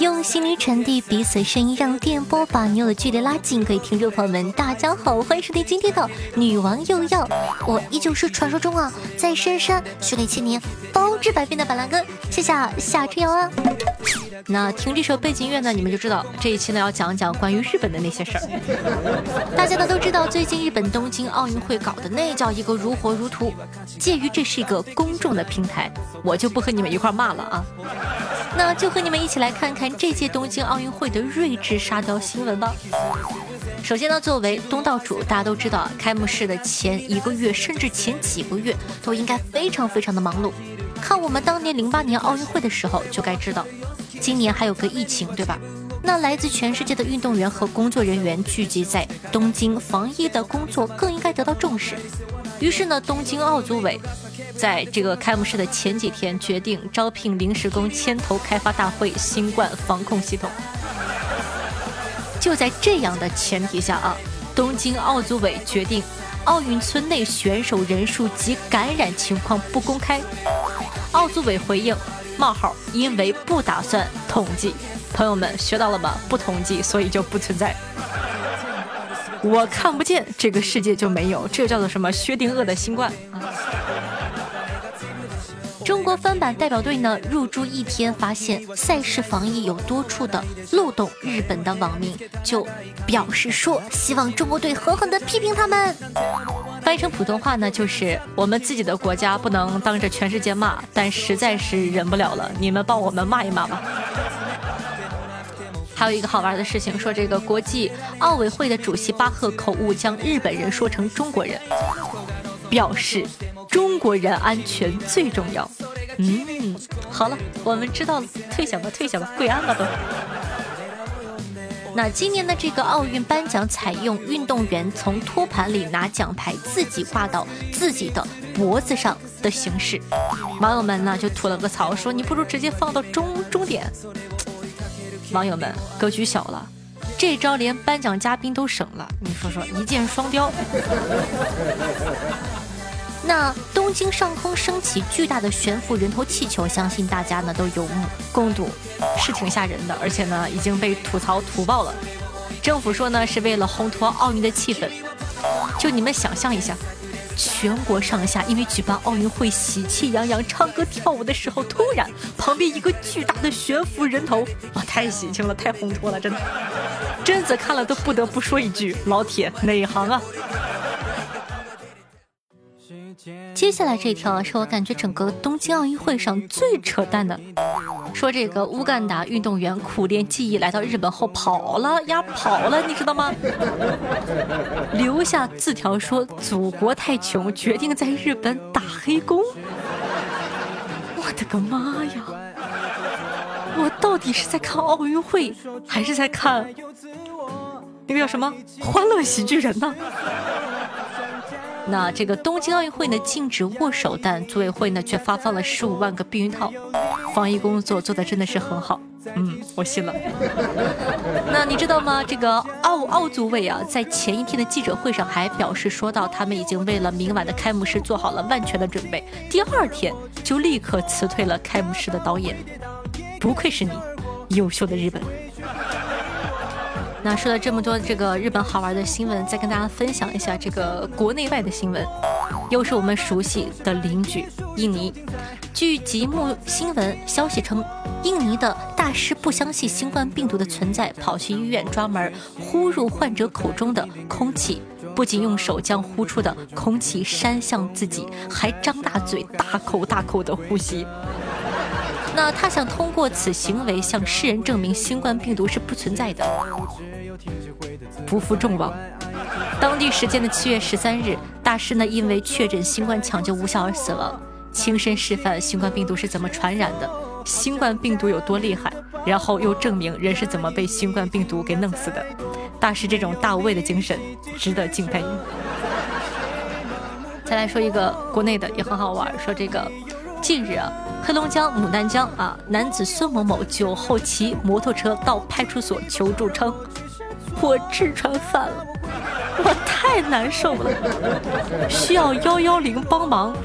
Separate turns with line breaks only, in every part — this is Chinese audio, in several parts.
用心灵传递彼此声音，让电波把你我的距离拉近。各位听众朋友们，大家好，欢迎收听今天的《女王又要》，我依旧是传说中啊，在深山训练千年、包治百病的板蓝根，谢谢夏春瑶啊。那听这首背景乐呢，你们就知道这一期呢要讲讲关于日本的那些事儿。大家呢都知道，最近日本东京奥运会搞的那叫一个如火如荼。介于这是一个公众的平台，我就不和你们一块骂了啊。那就和你们一起来看看这届东京奥运会的睿智沙雕新闻吧。首先呢，作为东道主，大家都知道，开幕式的前一个月甚至前几个月都应该非常非常的忙碌。看我们当年零八年奥运会的时候，就该知道。今年还有个疫情，对吧？那来自全世界的运动员和工作人员聚集在东京，防疫的工作更应该得到重视。于是呢，东京奥组委在这个开幕式的前几天决定招聘临时工，牵头开发大会新冠防控系统。就在这样的前提下啊，东京奥组委决定奥运村内选手人数及感染情况不公开。奥组委回应。冒号，因为不打算统计，朋友们学到了吗？不统计，所以就不存在。我看不见，这个世界就没有，这叫做什么？薛定谔的新冠啊。中国翻版代表队呢，入驻一天，发现赛事防疫有多处的漏洞，日本的网民就表示说，希望中国队狠狠地批评他们。翻译成普通话呢，就是我们自己的国家不能当着全世界骂，但实在是忍不了了，你们帮我们骂一骂吧。还有一个好玩的事情，说这个国际奥委会的主席巴赫口误将日本人说成中国人，表示中国人安全最重要。嗯，好了，我们知道了，退下吧，退下吧，跪安吧都。那今年的这个奥运颁奖采用运动员从托盘里拿奖牌自己挂到自己的脖子上的形式，网友们呢就吐了个槽，说你不如直接放到终终点。网友们格局小了，这招连颁奖嘉宾都省了，你说说一箭双雕。那东京上空升起巨大的悬浮人头气球，相信大家呢都有目共睹，是挺吓人的，而且呢已经被吐槽吐爆了。政府说呢是为了烘托奥运的气氛，就你们想象一下，全国上下因为举办奥运会喜气洋洋，唱歌跳舞的时候，突然旁边一个巨大的悬浮人头，哇，太喜庆了，太烘托了，真的，贞子看了都不得不说一句：老铁哪行啊？接下来这条是我感觉整个东京奥运会上最扯淡的，说这个乌干达运动员苦练技艺来到日本后跑了呀跑了，你知道吗？留下字条说祖国太穷，决定在日本打黑工。我的个妈呀！我到底是在看奥运会，还是在看那个叫什么《欢乐喜剧人》呢？那这个东京奥运会呢禁止握手，但组委会呢却发放了十五万个避孕套，防疫工作做的真的是很好，嗯，我信了。那你知道吗？这个奥奥组委啊，在前一天的记者会上还表示说到，他们已经为了明晚的开幕式做好了万全的准备，第二天就立刻辞退了开幕式的导演。不愧是你，优秀的日本。那说了这么多这个日本好玩的新闻，再跟大家分享一下这个国内外的新闻，又是我们熟悉的邻居印尼。据吉木新闻消息称，印尼的大师不相信新冠病毒的存在，跑去医院专门呼入患者口中的空气，不仅用手将呼出的空气扇向自己，还张大嘴大口大口的呼吸。那他想通过此行为向世人证明新冠病毒是不存在的。不负众望，当地时间的七月十三日，大师呢因为确诊新冠抢救无效而死亡，亲身示范新冠病毒是怎么传染的，新冠病毒有多厉害，然后又证明人是怎么被新冠病毒给弄死的。大师这种大无畏的精神值得敬佩。再来说一个国内的也很好玩，说这个近日啊。黑龙江牡丹江啊，男子孙某某酒后骑摩托车到派出所求助称，我痔疮犯了，我太难受了，需要幺幺零帮忙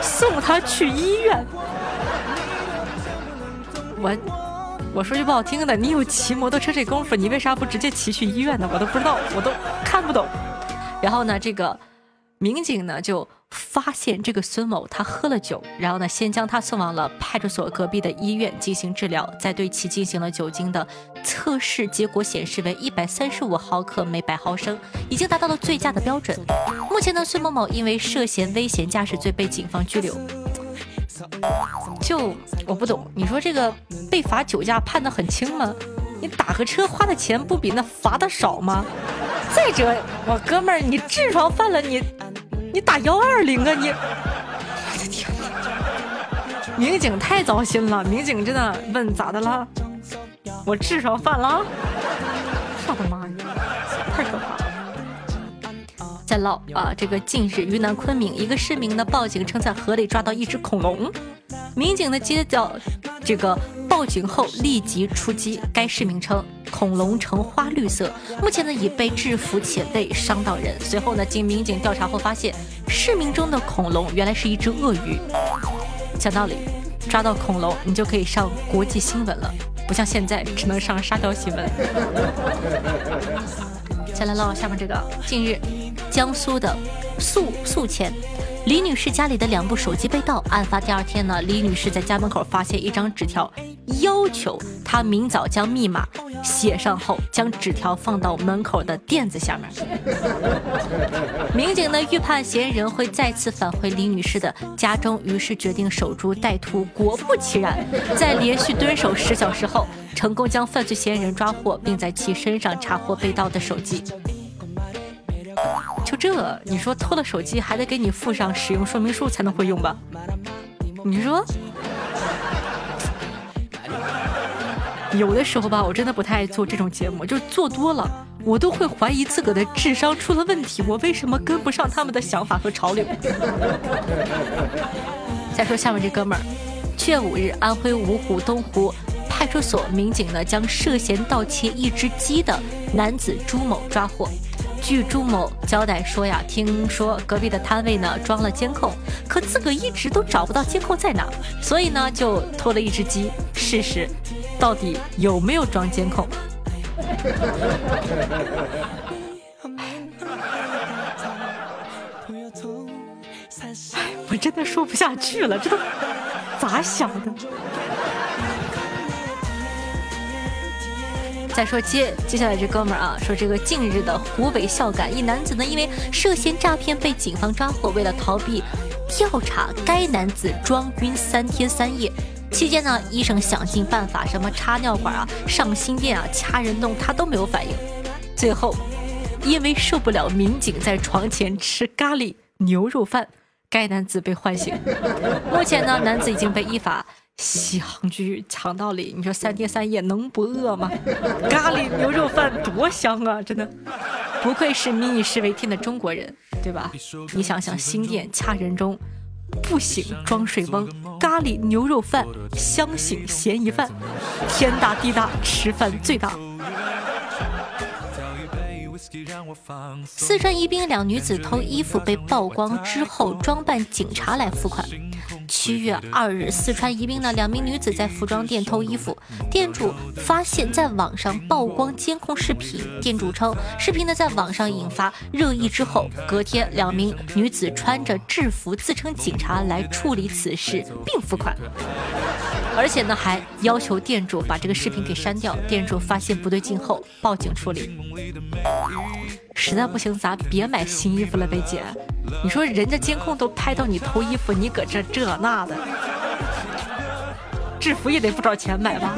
送他去医院。我我说句不好听的，你有骑摩托车这功夫，你为啥不直接骑去医院呢？我都不知道，我都看不懂。然后呢，这个民警呢就。发现这个孙某他喝了酒，然后呢，先将他送往了派出所隔壁的医院进行治疗，再对其进行了酒精的测试，结果显示为一百三十五毫克每百毫升，已经达到了醉驾的标准。目前呢，孙某某因为涉嫌危险驾驶罪被警方拘留。就我不懂，你说这个被罚酒驾判的很轻吗？你打个车花的钱不比那罚的少吗？再者，我哥们儿，你痔疮犯了你。你打幺二零啊！你，我的天哪！民警太糟心了。民警真的问咋的了？我痔疮犯了？我的妈呀！太可怕了！再唠啊，这个近日云南昆明一个市民呢报警称在河里抓到一只恐龙，民警呢接到这个报警后立即出击。该市民称。恐龙呈花绿色，目前呢已被制服且未伤到人。随后呢，经民警调查后发现，市民中的恐龙原来是一只鳄鱼。讲道理，抓到恐龙你就可以上国际新闻了，不像现在只能上沙雕新闻。再来唠下面这个，近日，江苏的宿宿迁。李女士家里的两部手机被盗。案发第二天呢，李女士在家门口发现一张纸条，要求他明早将密码写上后，将纸条放到门口的垫子下面。民警呢预判嫌疑人会再次返回李女士的家中，于是决定守株待兔。果不其然，在连续蹲守十小时后，成功将犯罪嫌疑人抓获，并在其身上查获被盗的手机。就这，你说偷了手机还得给你附上使用说明书才能会用吧？你说，有的时候吧，我真的不太爱做这种节目，就是做多了，我都会怀疑自个的智商出了问题。我为什么跟不上他们的想法和潮流？再说下面这哥们儿，七月五日，安徽芜湖东湖派出所民警呢，将涉嫌盗窃一只鸡的男子朱某抓获。据朱某交代说呀，听说隔壁的摊位呢装了监控，可自个一直都找不到监控在哪，所以呢就偷了一只鸡试试，到底有没有装监控。我真的说不下去了，这都咋想的？再说接接下来这哥们儿啊，说这个近日的湖北孝感一男子呢，因为涉嫌诈骗被警方抓获。为了逃避调查，该男子装晕三天三夜。期间呢，医生想尽办法，什么插尿管啊、上心电啊、掐人动，他都没有反应。最后，因为受不了民警在床前吃咖喱牛肉饭，该男子被唤醒。目前呢，男子已经被依法。西杭居讲道理，你说三天三夜能不饿吗？咖喱牛肉饭多香啊，真的，不愧是民以食为天的中国人，对吧？你想想，心电掐人中，不醒装睡翁，咖喱牛肉饭香醒嫌疑犯，天大地大，吃饭最大。四川宜宾两女子偷衣服被曝光之后，装扮警察来付款。七月二日，四川宜宾的两名女子在服装店偷衣服，店主发现在网上曝光监控视频。店主称，视频呢在网上引发热议之后，隔天两名女子穿着制服自称警察来处理此事并付款，而且呢还要求店主把这个视频给删掉。店主发现不对劲后报警处理。实在不行，咱别买新衣服了呗，姐。你说人家监控都拍到你偷衣服，你搁这这那的，制服也得不少钱买吧？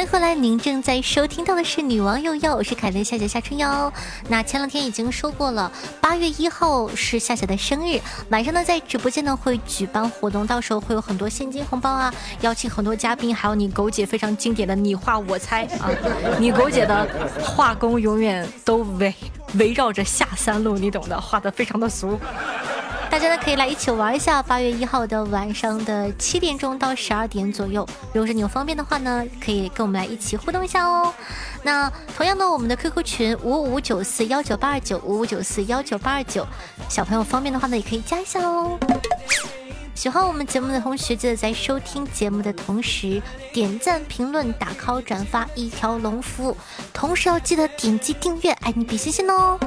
欢迎回来，您正在收听到的是《女王又要》，我是凯文夏夏夏春瑶。那前两天已经说过了，八月一号是夏夏的生日，晚上呢在直播间呢会举办活动，到时候会有很多现金红包啊，邀请很多嘉宾，还有你狗姐非常经典的你画我猜啊，你狗姐的画工永远都围
围绕着下三路，你懂的，画的非常的俗。
大家呢可以来一起玩一下，八月一号的晚上的七点钟到十二点左右。如果是你有方便的话呢，可以跟我们来一起互动一下哦。那同样呢，我们的 QQ 群五五九四幺九八二九五五九四幺九八二九，小朋友方便的话呢，也可以加一下哦。喜欢我们节目的同学，记得在收听节目的同时点赞、评论、打 call、转发一条龙服务，同时要记得点击订阅，爱你比心心哦。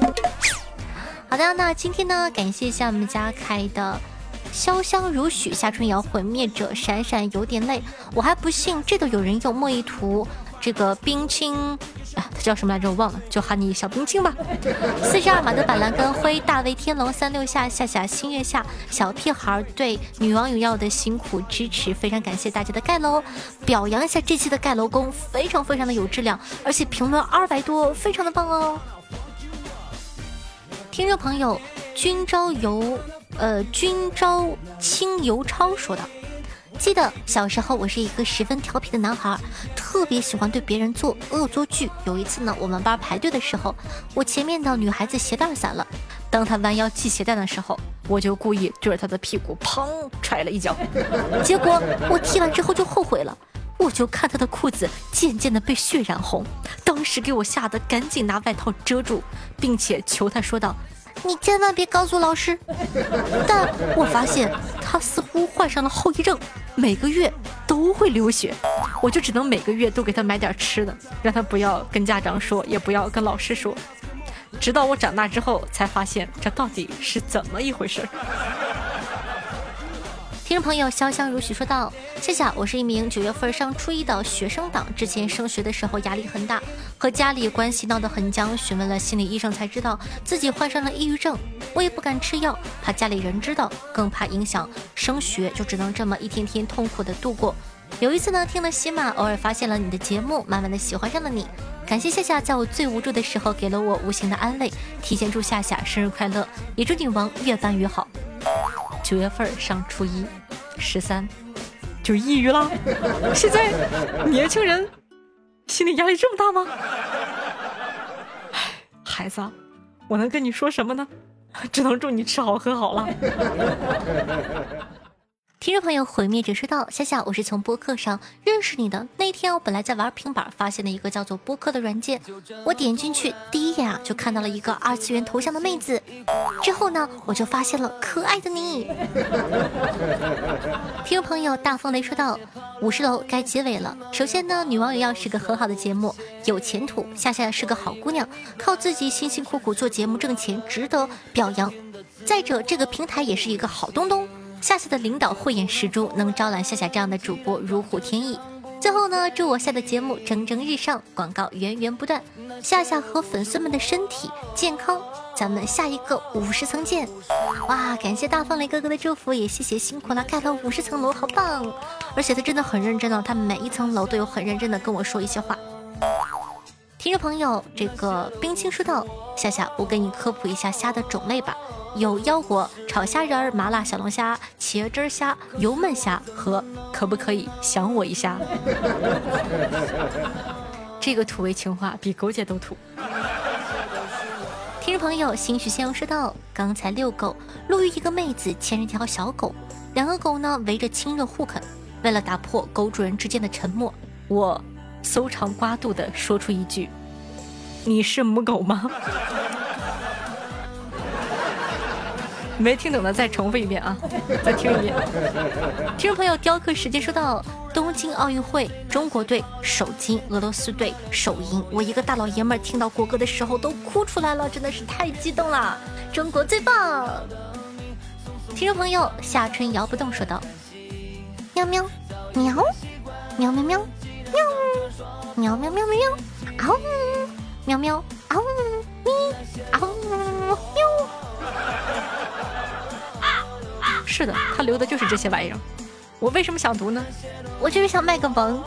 好的，那今天呢，感谢一下我们家开的潇湘如许、夏春瑶、毁灭者、闪闪有点累，我还不信这都有人用莫意图这个冰清，啊，他叫什么来着？我忘了，就喊你小冰清吧。四十二码的板蓝根灰、大卫天龙、三六下、夏夏星月下、小屁孩对女网友要的辛苦支持，非常感谢大家的盖楼，表扬一下这期的盖楼工，非常非常的有质量，而且评论二百多，非常的棒哦。听众朋友，君朝游，呃，君朝清游超说道：“记得小时候，我是一个十分调皮的男孩，特别喜欢对别人做恶作剧。有一次呢，我们班排队的时候，我前面的女孩子鞋带散了，当她弯腰系鞋带的时候，我就故意对着她的屁股砰踹了一脚，结果我踢完之后就后悔了。”我就看他的裤子渐渐的被血染红，当时给我吓得赶紧拿外套遮住，并且求他说道：“你千万别告诉老师。”但我发现他似乎患上了后遗症，每个月都会流血，我就只能每个月都给他买点吃的，让他不要跟家长说，也不要跟老师说。直到我长大之后才发现这到底是怎么一回事。听众朋友，潇湘如许说道：“谢谢，我是一名九月份上初一的学生党。之前升学的时候压力很大，和家里关系闹得很僵。询问了心理医生才知道自己患上了抑郁症。我也不敢吃药，怕家里人知道，更怕影响升学，就只能这么一天天痛苦的度过。有一次呢，听了喜马，偶尔发现了你的节目，慢慢的喜欢上了你。感谢夏夏在我最无助的时候给了我无形的安慰。提前祝夏夏生日快乐，也祝女王越办越好。九月份上初一。”十三就抑郁了，现在年轻人心理压力这么大吗？孩子，我能跟你说什么呢？只能祝你吃好喝好了。听众朋友，毁灭者说道：夏夏，我是从播客上认识你的。那天我本来在玩平板，发现了一个叫做播客的软件。我点进去，第一眼啊就看到了一个二次元头像的妹子。之后呢，我就发现了可爱的你。听众朋友，大风雷说道：五十楼该结尾了。首先呢，女王有要是个很好的节目，有前途。夏夏是个好姑娘，靠自己辛辛苦苦做节目挣钱，值得表扬。再者，这个平台也是一个好东东。夏夏的领导慧眼识珠，能招揽夏夏这样的主播如虎添翼。最后呢，祝我下的节目蒸蒸日上，广告源源不断，夏夏和粉丝们的身体健康。咱们下一个五十层见！哇，感谢大风雷哥哥的祝福，也谢谢辛苦了，盖了五十层楼，好棒！而且他真的很认真哦，他每一层楼都有很认真的跟我说一些话。听众朋友，这个冰清说道：夏夏，我给你科普一下虾的种类吧。有腰果、炒虾仁、麻辣小龙虾、茄汁虾、油焖虾和可不可以想我一下？这个土味情话比狗姐都土。听众朋友，兴许先要说到，刚才遛狗，路遇一个妹子牵着一条小狗，两个狗呢围着亲热互啃。为了打破狗主人之间的沉默，我搜肠刮肚的说出一句：“你是母狗吗？”没听懂的再重复一遍啊！再听一遍。听众朋友，雕刻时间说到东京奥运会，中国队首金，俄罗斯队首银。我一个大老爷们儿听到国歌的时候都哭出来了，真的是太激动了！中国最棒！听众朋友，夏春摇不动说道：喵喵喵喵喵喵喵喵喵喵喵喵嗷喵喵嗷咪嗷喵。是的，他留的就是这些玩意儿。我为什么想读呢？我就是想卖个萌。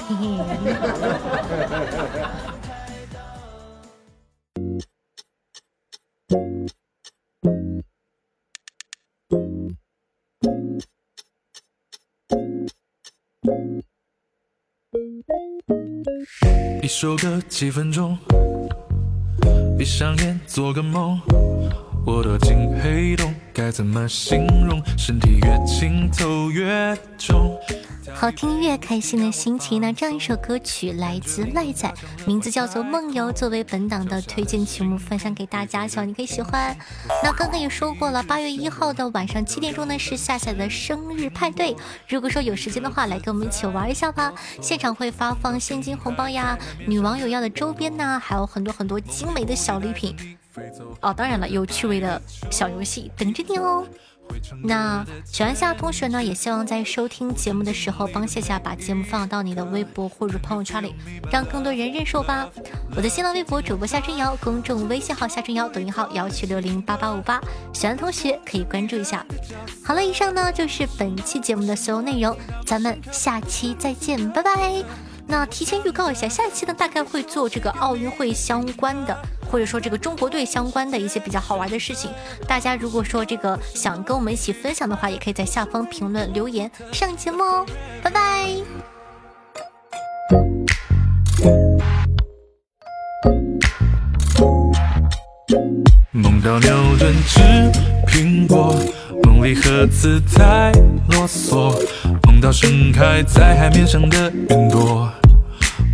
一首歌几分钟。闭上眼做个梦，我躲进黑洞，该怎么形容？身体越浸透越重。
好听越开心的心情。那这样一首歌曲来自赖仔，名字叫做《梦游》，作为本档的推荐曲目分享给大家，希望你可以喜欢。那刚刚也说过了，八月一号的晚上七点钟呢是夏夏的生日派对，如果说有时间的话，来跟我们一起玩一下吧。现场会发放现金红包呀，女网友要的周边呐，还有很多很多精美的小礼品。哦，当然了，有趣味的小游戏等着你哦。那喜欢夏同学呢，也希望在收听节目的时候，帮夏夏把节目放到你的微博或者朋友圈里，让更多人认识我吧。我的新浪微博主播夏春瑶，公众微信号夏春瑶，抖音号幺七六零八八五八，喜欢同学可以关注一下。好了，以上呢就是本期节目的所有内容，咱们下期再见，拜拜。那提前预告一下，下一期呢大概会做这个奥运会相关的。或者说这个中国队相关的一些比较好玩的事情，大家如果说这个想跟我们一起分享的话，也可以在下方评论留言上节目哦，拜拜。
梦到牛顿吃苹果，梦里盒子在啰嗦，梦到盛开在海面上的云朵。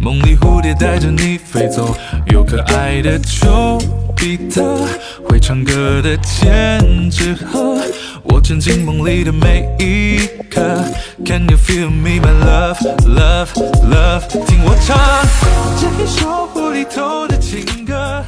梦里蝴蝶带着你飞走，有可爱的丘比特，会唱歌的千纸鹤，我沉浸梦里的每一刻。Can you feel me, my love, love, love？听我唱这一首无厘头的情歌。